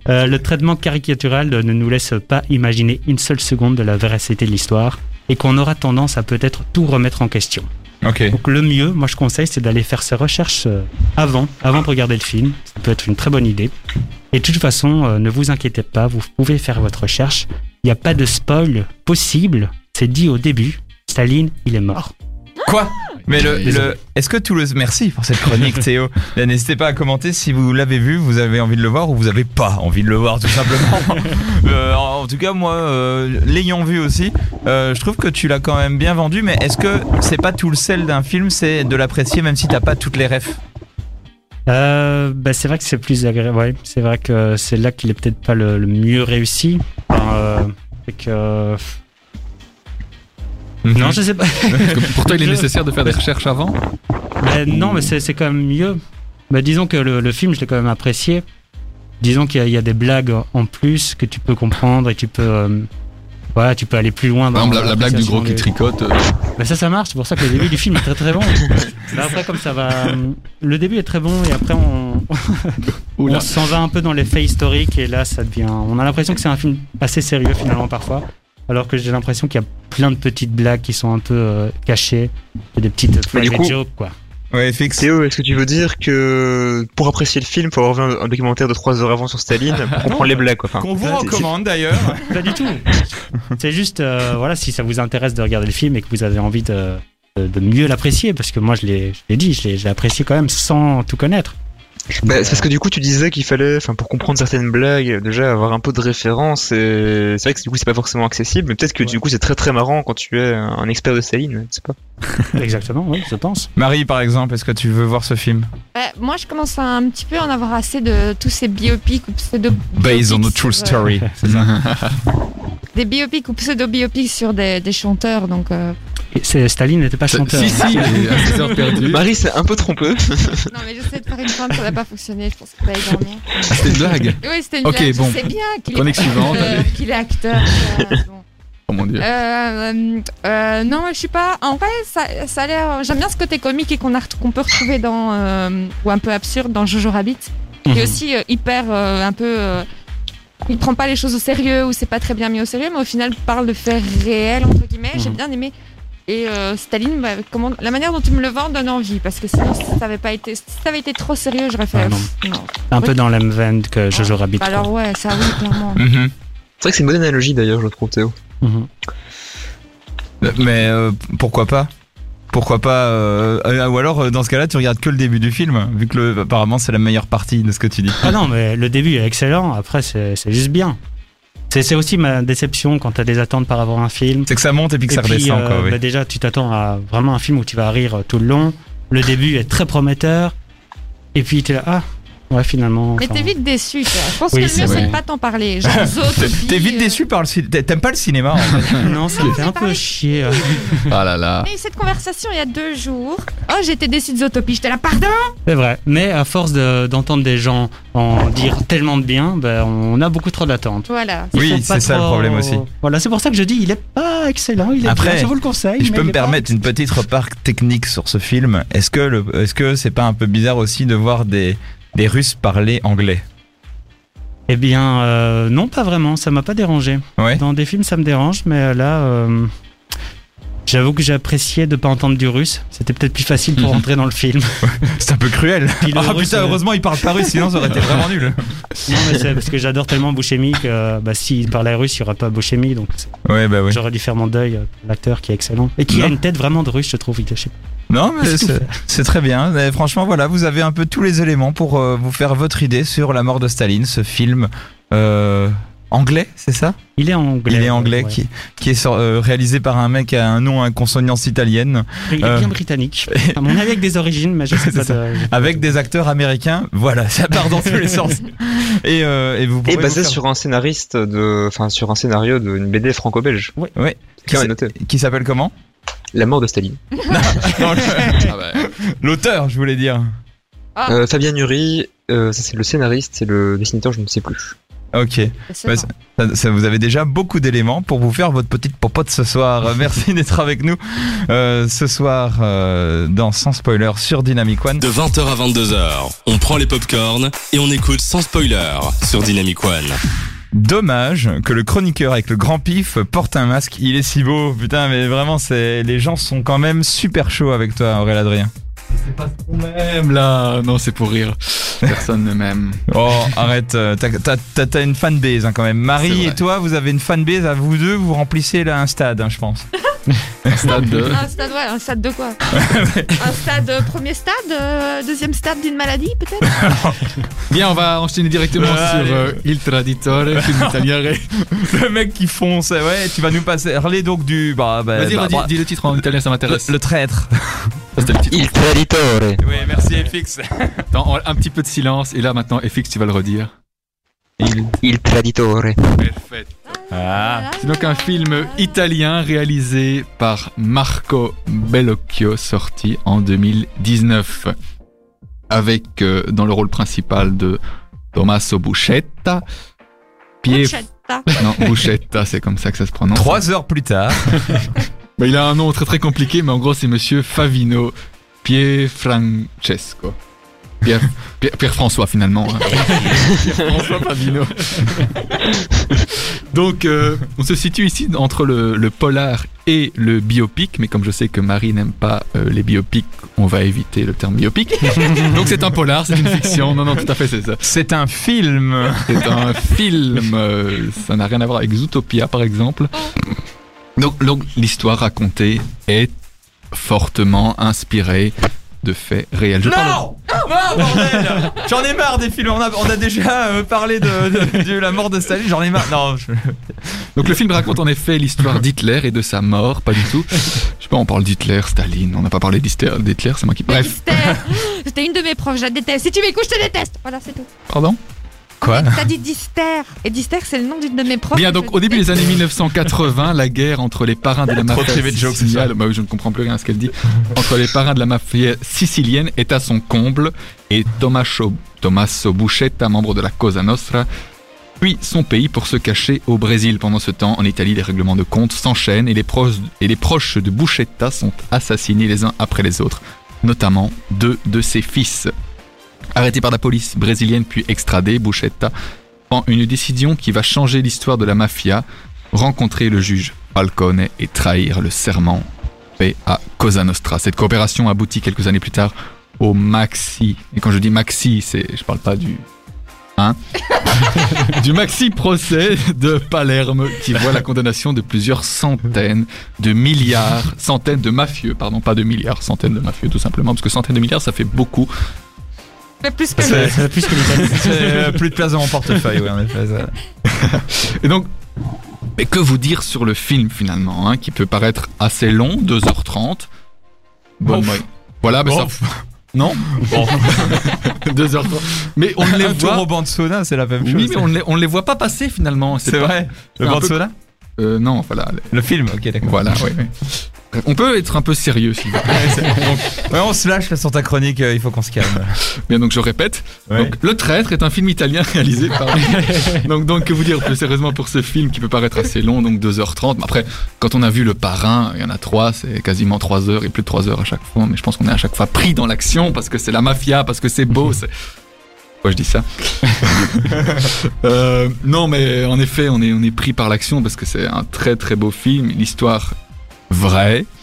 Euh, le traitement caricatural ne nous laisse pas imaginer une seule seconde de la véracité de l'histoire et qu'on aura tendance à peut-être tout remettre en question. Donc le mieux, moi je conseille, c'est d'aller faire ses recherches euh, avant, avant de regarder le film. Ça peut être une très bonne idée. Et de toute façon, euh, ne vous inquiétez pas, vous pouvez faire votre recherche. Il n'y a pas de spoil possible. C'est dit au début. Staline, il est mort. Quoi? Mais le, est-ce que tout le merci pour cette chronique Théo. N'hésitez pas à commenter si vous l'avez vu, vous avez envie de le voir ou vous avez pas envie de le voir tout simplement. Euh, en en tout cas moi euh, l'ayant vu aussi, euh, je trouve que tu l'as quand même bien vendu mais est-ce que c'est pas tout le sel d'un film, c'est de l'apprécier même si t'as pas toutes les refs? Euh, bah, c'est vrai que c'est plus agréable. Ouais, c'est vrai que c'est là qu'il est peut-être pas le, le mieux réussi. Enfin, euh, que... Non, je sais pas. Pour toi, il est Je- nécessaire de faire des recherches avant Mais non, mais c'est quand même mieux. Bah, disons que le, le film, je l'ai quand même apprécié. Disons qu'il y, a- il y a des blagues en plus que tu peux comprendre et tu peux. euh, voilà, tu peux aller plus loin. Dans la, la blague du gros qui tricote. Bah, ça, ça marche. C'est pour ça que le début du film est très très bon. Mais après, comme ça va. euh, Le début est très bon et après, on, on s'en va un peu dans les faits historiques et là, ça devient. On a l'impression que c'est un film assez sérieux finalement parfois. Alors que j'ai l'impression qu'il y a plein de petites blagues qui sont un peu euh, cachées. Et des petites du private coup- jokes, quoi. Ouais, fixe. Théo, est-ce que tu veux dire que pour apprécier le film, faut avoir vu un, un documentaire de 3 heures avant sur Staline pour comprendre les blagues quoi. Enfin, Qu'on vous recommande d'ailleurs. Pas du tout. C'est juste, euh, voilà, si ça vous intéresse de regarder le film et que vous avez envie de, de, mieux l'apprécier, parce que moi, je l'ai je l'ai dit, je l'ai je l'ai apprécié quand même sans tout connaître. Bah, c'est parce que du coup, tu disais qu'il fallait, enfin, pour comprendre certaines blagues, déjà avoir un peu de référence. Et c'est vrai que du coup, c'est pas forcément accessible, mais peut-être que du coup, c'est très très marrant quand tu es un expert de Staline. Je sais pas. Exactement, oui, je pense. Marie par exemple, est-ce que tu veux voir ce film? Bah, moi, je commence à un petit peu en avoir assez de tous ces biopics ou pseudo Based on a true sur, euh, story. des biopics ou pseudo biopics sur des, des chanteurs. Donc, euh, Et Staline n'était pas chanteur. Si, si, à 16 heures perdues. Marie, c'est un peu trompeux. non, mais j'essaie de faire une feinte, ça n'a pas fonctionné. Je pense que va dormir. Ah, C'était une blague. Oui, c'était une Ok, blague. bon. Je sais bien qu'il est, suivante, acteur, allez. qu'il est acteur. euh, bon. Oh mon dieu. Euh, euh, euh, non, je suis pas. En vrai, ça, ça a l'air. J'aime bien ce côté comique et qu'on a- qu'on peut retrouver dans euh, ou un peu absurde dans Jojo Rabbit, qui est Mhm. aussi euh, hyper euh, un peu euh, il prend pas les choses au sérieux ou c'est pas très bien mis au sérieux, mais au final parle de faits réels entre guillemets. J'ai Mhm. bien aimé. Et euh, Staline, bah, comment, la manière dont tu me le vends donne envie parce que sinon si ça avait pas été, si ça avait été trop sérieux, j'aurais fait. Ah non. pff, non. Un peu dans la même veine que Jojo Rabbit. Bah alors ouais, ça oui clairement. Mhm. C'est vrai que c'est une bonne analogie d'ailleurs, je trouve, Théo. Mhm. Mais euh, pourquoi pas? Pourquoi pas euh, euh, Ou alors, euh, dans ce cas-là, tu regardes que le début du film, vu que le, apparemment c'est la meilleure partie de ce que tu dis. Ah non, mais le début est excellent. Après, c'est juste bien. C'est c'est aussi ma déception quand t'as des attentes par rapport à un film. C'est que ça monte et puis que Et ça puis, redescend, euh, quoi. Oui. bah déjà, tu t'attends à vraiment un film où tu vas rire euh, tout le long. Le début est très prometteur. Et puis, t'es là, ah, ouais, finalement. Mais enfin, t'es vite déçu, toi. Je pense Oui, que le mieux c'est de pas t'en parler. T'es vite euh, déçu par le cinéma. T'aimes pas le cinéma en fait. Non, ça me fait un peu chier. euh. Ah là là. Eu cette conversation il y a deux jours. Oh, j'étais déçue de Zootopie. J'étais là, pardon C'est vrai. Mais à force de- d'entendre des gens en dire tellement de bien, ben, on a beaucoup trop d'attentes. Voilà. Oui, c'est ça le problème aussi. Voilà, c'est pour ça que je dis, il est pas excellent. Il est Après, bien, je vous le conseille. Je mais peux me permettre une petite remarque technique sur ce film. Est-ce que le, est-ce que c'est pas un peu bizarre aussi de voir des, des Russes parler anglais Eh bien, euh, non, pas vraiment. Ça m'a pas dérangé. Ouais. Dans des films, ça me dérange, mais là, euh, j'avoue que j'appréciais de pas entendre du russe. C'était peut-être plus facile pour Mhm. rentrer dans le film. C'est un peu cruel. Ah russe, putain, euh, heureusement il parle pas russe, sinon ça aurait été vraiment nul. Non, mais c'est parce que j'adore tellement Bouchemi que bah, s'il parlait russe, il n'y aurait pas Bouchemi. Donc Ouais, bah oui. j'aurais dû faire mon deuil. euh, pour L'acteur qui est excellent. Et qui a une tête vraiment de russe, je trouve. Il. Non, mais C'est très bien. Et franchement, voilà, vous avez un peu tous les éléments pour euh, vous faire votre idée sur la mort de Staline, ce film euh, anglais, c'est ça? Il est anglais. Il est anglais, ouais. qui, qui est sur- euh, réalisé par un mec a un nom à consonance italienne, Il est euh, bien britannique. À mon avis, avec des origines, mais je sais C'est pas. ça. de- avec des acteurs américains. Voilà, ça part dans tous les sens. Et, euh, et vous Et basé faire- sur un scénariste de, enfin, sur un scénario d'une BD franco-belge. Ouais. Qui. Qui s'appelle comment? La mort de Staline. Ah L'auteur, je voulais dire. Ah. Euh, Fabien Nury, euh, ça c'est le scénariste et le dessinateur, je ne sais plus. Ok. Ça, ça, vous avez déjà beaucoup d'éléments pour vous faire votre petite popote ce soir. Merci d'être avec nous euh, ce soir euh, dans Sans Spoiler sur Dynamic One. De 20h à 22h, on prend les popcorns et on écoute sans spoiler sur Dynamic One. Dommage que le chroniqueur avec le grand pif porte un masque. Il est si beau, putain, mais vraiment, c'est les gens sont quand même super chauds avec toi, Aurélien Adrien. C'est pas ce qu'on aime là. Non, c'est pour rire. Personne ne m'aime. Oh, arrête, euh, t'as- une fanbase hein, quand même. Marie et toi, vous avez une fanbase à vous deux, vous remplissez là un stade, hein, je pense. Stade de. Un stade, ouais, un stade de quoi Un stade, euh, premier stade, euh, deuxième stade d'une maladie peut-être Bien, on va enchaîner directement Allez. sur euh, Il Traditore, film italien. Le mec qui fonce, ouais, tu vas nous passer. Parler donc du. Bah, bah, Vas-y, bah, redis- bah, dis le titre en italien, ça m'intéresse. le traître. Ça, c'était le titre. Il Traditore. Oui, merci FX. Attends, on- un petit peu de silence. Et là, maintenant, FX, tu vas le redire. Il, il Traditore. Ah. C'est donc un film italien réalisé par Marco Bellocchio, sorti en 2019. Avec euh, dans le rôle principal de Tommaso Buscetta. Non, Buscetta, c'est comme ça que ça se prononce. Trois heures plus tard. Il a un nom très très compliqué, mais en gros, c'est monsieur Favino Pierfrancesco. Pierre, Pierre, Pierre-François finalement. hein. Pierre-François Favino. Donc, euh, on se situe ici entre le, le polar et le biopic, mais comme je sais que Marie n'aime pas euh, les biopics, on va éviter le terme biopic. Donc c'est un polar, c'est une fiction. Non, non, tout à fait, c'est ça. C'est un film. C'est un film. euh, ça n'a rien à voir avec Zootopia, par exemple. Donc, l'histoire racontée est fortement inspirée de faits réels. Je parle- Non Non, bordel J'en ai marre des films. On a, on a déjà euh, parlé de, de- de la mort de Staline. J'en ai marre. Non, je- Donc le film raconte en effet l'histoire d'Hitler et de sa mort, pas du tout. Je sais pas, on parle d'Hitler, Staline, on n'a pas parlé d'Hitler, d'Hitler, c'est moi qui... Bref. C'était une de mes profs, je la déteste. Si tu m'écoutes, je te déteste. Voilà, c'est tout. pardon? Quoi T'as dit Dister. Et Dister, c'est le nom d'une de mes profs. Bien, donc au début des années 1980, la guerre entre les parrains de la mafia sicilienne, bah oui, je ne comprends plus rien à ce qu'elle dit, entre les parrains de la mafia sicilienne est à son comble et Tommaso, Tommaso Buscetta, membre de la Cosa Nostra, fuit son pays pour se cacher au Brésil. Pendant ce temps, en Italie, les règlements de compte s'enchaînent et les proches, et les proches de Buscetta sont assassinés les uns après les autres, notamment deux de ses fils. Arrêté par la police brésilienne puis extradé, Buscetta prend une décision qui va changer l'histoire de la mafia, rencontrer le juge Falcone et trahir le serment fait à Cosa Nostra. Cette coopération aboutit quelques années plus tard au Maxi. Et quand je dis Maxi, c'est, je parle pas du Hein? Du maxi procès de Palerme qui voit la condamnation de plusieurs centaines de milliards, centaines de mafieux, pardon, pas de milliards, centaines de mafieux tout simplement, parce que centaines de milliards ça fait beaucoup. Mais plus que C'est- plus que l'Italie. C'est euh, plus de place dans mon portefeuille, oui, en effet. ça. Et donc, mais que vous dire sur le film finalement, hein, qui peut paraître assez long, 2h30. Bon, voilà, mais Bof. ça. Non? Bon. 2h30. Mais on ne les Un tour voit. au banc de sauna, c'est la même chose. Oui, mais on ne les, on les voit pas passer finalement. C'est pas- vrai. Le banc de peu- sauna Euh, non, voilà. Le film, ok, d'accord. Voilà, oui, oui. On peut être un peu sérieux, s'il vous plaît. Donc, ouais, on se lâche là sur ta chronique, euh, il faut qu'on se calme. Bien, donc je répète. Ouais. Donc, le Traître est un film italien réalisé par. donc, donc, que vous dire plus sérieusement pour ce film qui peut paraître assez long, donc 2h30. Mais après, quand on a vu Le Parrain, il y en a trois, c'est quasiment 3 heures et plus de 3 heures à chaque fois. Mais je pense qu'on est à chaque fois pris dans l'action parce que c'est la mafia, parce que c'est beau. c'est- Pourquoi je dis ça Euh, Non, mais en effet, on est, on est pris par l'action parce que c'est un très très beau film. L'histoire vraie.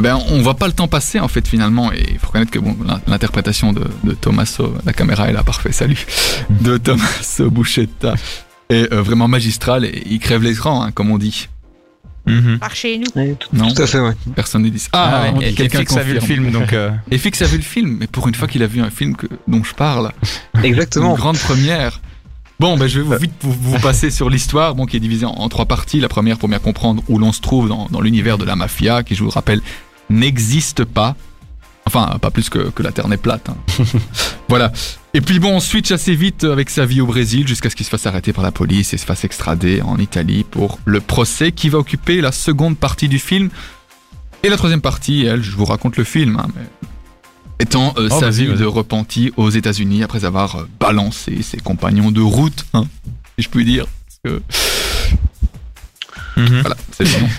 Ben, on voit pas le temps passer en fait finalement et il faut reconnaître que bon l'in- l'interprétation de, de Tommaso, la caméra est là parfait salut, de Tommaso Buscetta est euh, vraiment magistrale et il crève l'écran hein, comme on dit. Mhm. par chez nous. Tout, Non, tout à fait, ouais. personne ne dit Ah, Ah, ouais, quelqu'un Fix a vu le film, donc. euh, Et Fix a vu le film, mais pour une fois qu'il a vu un film que, dont je parle, Exactement. une grande première. Bon, ben je vais vite vous, vous passer sur l'histoire, bon, qui est divisée en, en trois parties. La première pour bien comprendre où l'on se trouve dans, dans l'univers de la mafia, qui je vous le rappelle n'existe pas. Enfin, pas plus que, que la Terre n'est plate. hein. voilà. Et puis bon, on switch assez vite avec sa vie au Brésil jusqu'à ce qu'il se fasse arrêter par la police et se fasse extrader en Italie pour le procès qui va occuper la seconde partie du film. Et la troisième partie, elle, je vous raconte le film, hein, mais étant euh, Oh, sa vie de repenti aux États-Unis après avoir euh, balancé ses compagnons de route, hein, si je puis dire. Parce que mhm. voilà, c'est nom.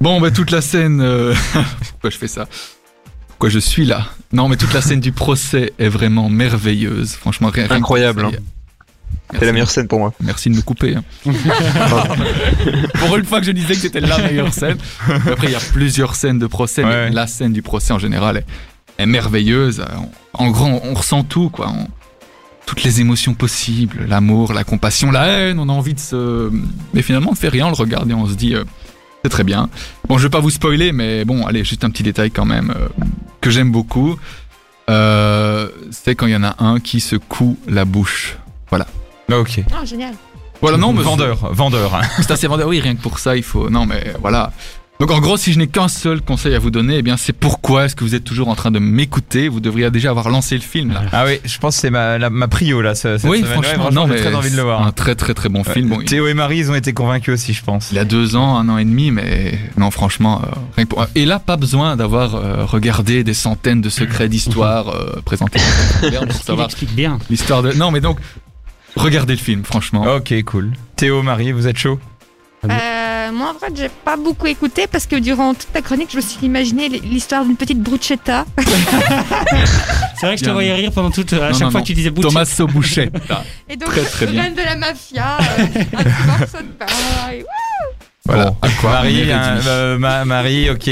Bon, bah, toute la scène. euh, Pourquoi je fais ça? Pourquoi je suis là? Non, mais toute la scène du procès est vraiment merveilleuse. Franchement, rien, Incroyable, hein. C'est la meilleure scène pour moi. merci de me couper. hein. Pour une fois que je disais que c'était la meilleure scène. Après, il y a plusieurs scènes de procès, mais la scène du procès en général est, est merveilleuse. En grand, on ressent tout, quoi. On- toutes les émotions possibles, l'amour, la compassion, la haine, on a envie de se... Mais finalement, on ne fait rien, on le regarde et on se dit, euh, c'est très bien. Bon, je vais pas vous spoiler, mais bon, allez, juste un petit détail quand même, euh, que j'aime beaucoup. Euh, c'est quand il y en a un qui se coud la bouche. Ok. Oh, génial. Voilà, non, mais vendeur, vendeur. hein. c'est assez vendeur. Oui, rien que pour ça, il faut. Non, mais voilà. Donc en gros, si je n'ai qu'un seul conseil à vous donner, eh bien c'est pourquoi est-ce que vous êtes toujours en train de m'écouter? Vous devriez déjà avoir lancé le film là. Ah oui, je pense que c'est ma, la- ma prio là. ce- cette oui, semaine. Ouais, franchement, j'ai mais très envie de le c'est voir. Un très très très bon film. Bon, Théo et Marie, ils ont été convaincus aussi, je pense. il a deux ans, un an et demi, mais non, franchement, euh, rien que pour. Et là, pas besoin d'avoir euh, regardé des centaines de secrets d'histoire euh, présentés pour savoir explique bien. l'histoire de. Non, mais donc, regardez le film, franchement. Ok, cool. Théo, Marie, vous êtes chaud? Euh, moi, en fait, j'ai pas beaucoup écouté parce que durant toute ta chronique, je me suis imaginé l'histoire d'une petite bruschetta. C'est vrai que je te voyais rire pendant toute. À Non, chaque non, fois non. que tu disais Bouchet. Thomas Sobouchet. Et donc, Très, très bien. de la mafia, euh, un petit morceau de pain. et- Voilà. Bon. À quoi Marie, hein, euh, Ma- Marie, ok.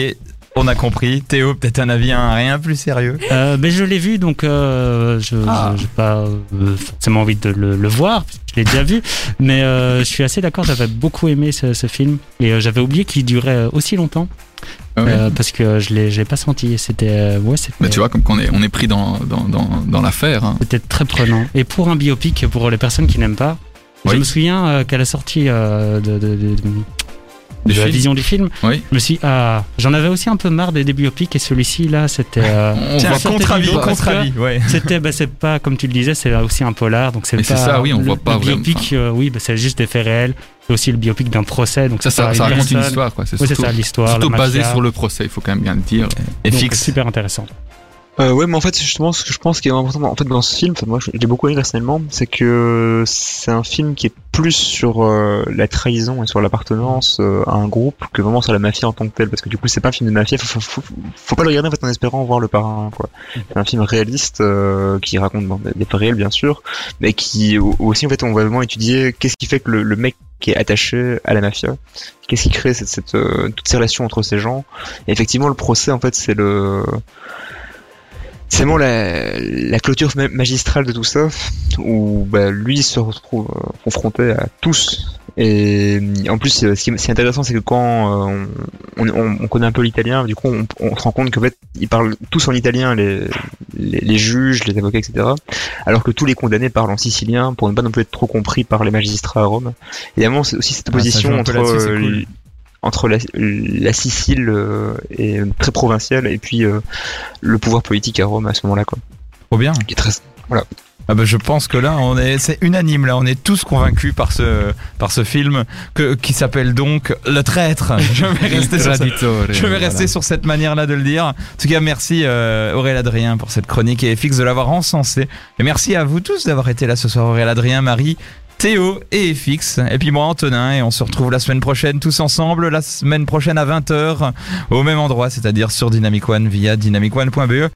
On a compris. Théo, peut-être un avis, un rien plus sérieux. Euh, mais je l'ai vu, donc euh, je Ah. je- j'ai pas euh, forcément envie de le, le voir, je l'ai déjà vu. Mais euh, je suis assez d'accord, j'avais beaucoup aimé ce, ce film. Et euh, j'avais oublié qu'il durait aussi longtemps, Ah ouais. euh, parce que je l'ai je l'ai pas senti. C'était euh, ouais, c'était- Mais tu vois, comme qu'on est, on est pris dans, dans, dans, dans l'affaire. hein. c'était très prenant. Et pour un biopic, pour les personnes qui n'aiment pas, Oui. je me souviens euh, qu'à la sortie euh, de, de- de- de- Du la film. vision du film, Oui. je me suis ah, j'en avais aussi un peu marre des, des biopics, et celui-ci là, c'était. euh, On voit contre-avis, contre-avis, ouais. C'était, bah, c'est pas comme tu le disais, c'est aussi un polar, donc c'est pas. c'est ça, oui, on le, voit pas le vraiment, biopic, euh, oui, bah, c'est juste des faits réels. C'est aussi le biopic d'un procès, donc Ça, c'est ça, ça raconte une histoire, quoi. C'est Oui, ça, l'histoire. surtout basé sur le procès, il faut quand même bien le dire. Et Donc, fixe. Super intéressant. Euh, ouais, mais en fait, justement, ce que je pense qui est important en fait, dans ce film, moi je l'ai beaucoup aimé personnellement, c'est que c'est un film qui est plus sur euh, la trahison et sur l'appartenance euh, à un groupe que vraiment sur la mafia en tant que telle. Parce que du coup, c'est pas un film de mafia, faut, faut, faut, pas le regarder en, fait, en espérant voir le parrain. C'est un film réaliste euh, qui raconte des faits réels, bien sûr, mais qui au- aussi, en fait, on va vraiment étudier qu'est-ce qui fait que le, mec qui est attaché à la mafia, qu'est-ce qui crée cette, cette, toutes ces relations entre ces gens. Et effectivement, le procès, en fait, c'est le c'est vraiment la, la clôture ma- magistrale de tout ça, où bah, lui se retrouve euh, confronté à tous. Et en plus, euh, ce qui est intéressant, c'est que quand euh, on, on, on connaît un peu l'italien, du coup, on, on se rend compte qu'en fait, ils parlent tous en italien, les, les, les juges, les avocats, etc. Alors que tous les condamnés parlent en sicilien pour ne pas non plus être trop compris par les magistrats à Rome. Évidemment, c'est aussi cette Ah, opposition entre euh, cool. Entre la, la Sicile euh, et très provinciale et puis euh, le pouvoir politique à Rome à ce moment-là quoi. Trop bien. Qui est très Ah bah je pense que là on est c'est unanime là on est tous convaincus par ce par ce film que qui s'appelle donc Le traître. Je vais rester sur je vais voilà. rester sur cette manière-là de le dire. En tout cas merci euh, Aurélien Adrien pour cette chronique et FX de l'avoir encensé. Et merci à vous tous d'avoir été là ce soir Aurélien Adrien, Marie, Théo et FX. Et puis moi Antonin et on se retrouve la semaine prochaine tous ensemble la semaine prochaine à 20h au même endroit, c'est-à-dire sur Dynamic One via dynamicone.be.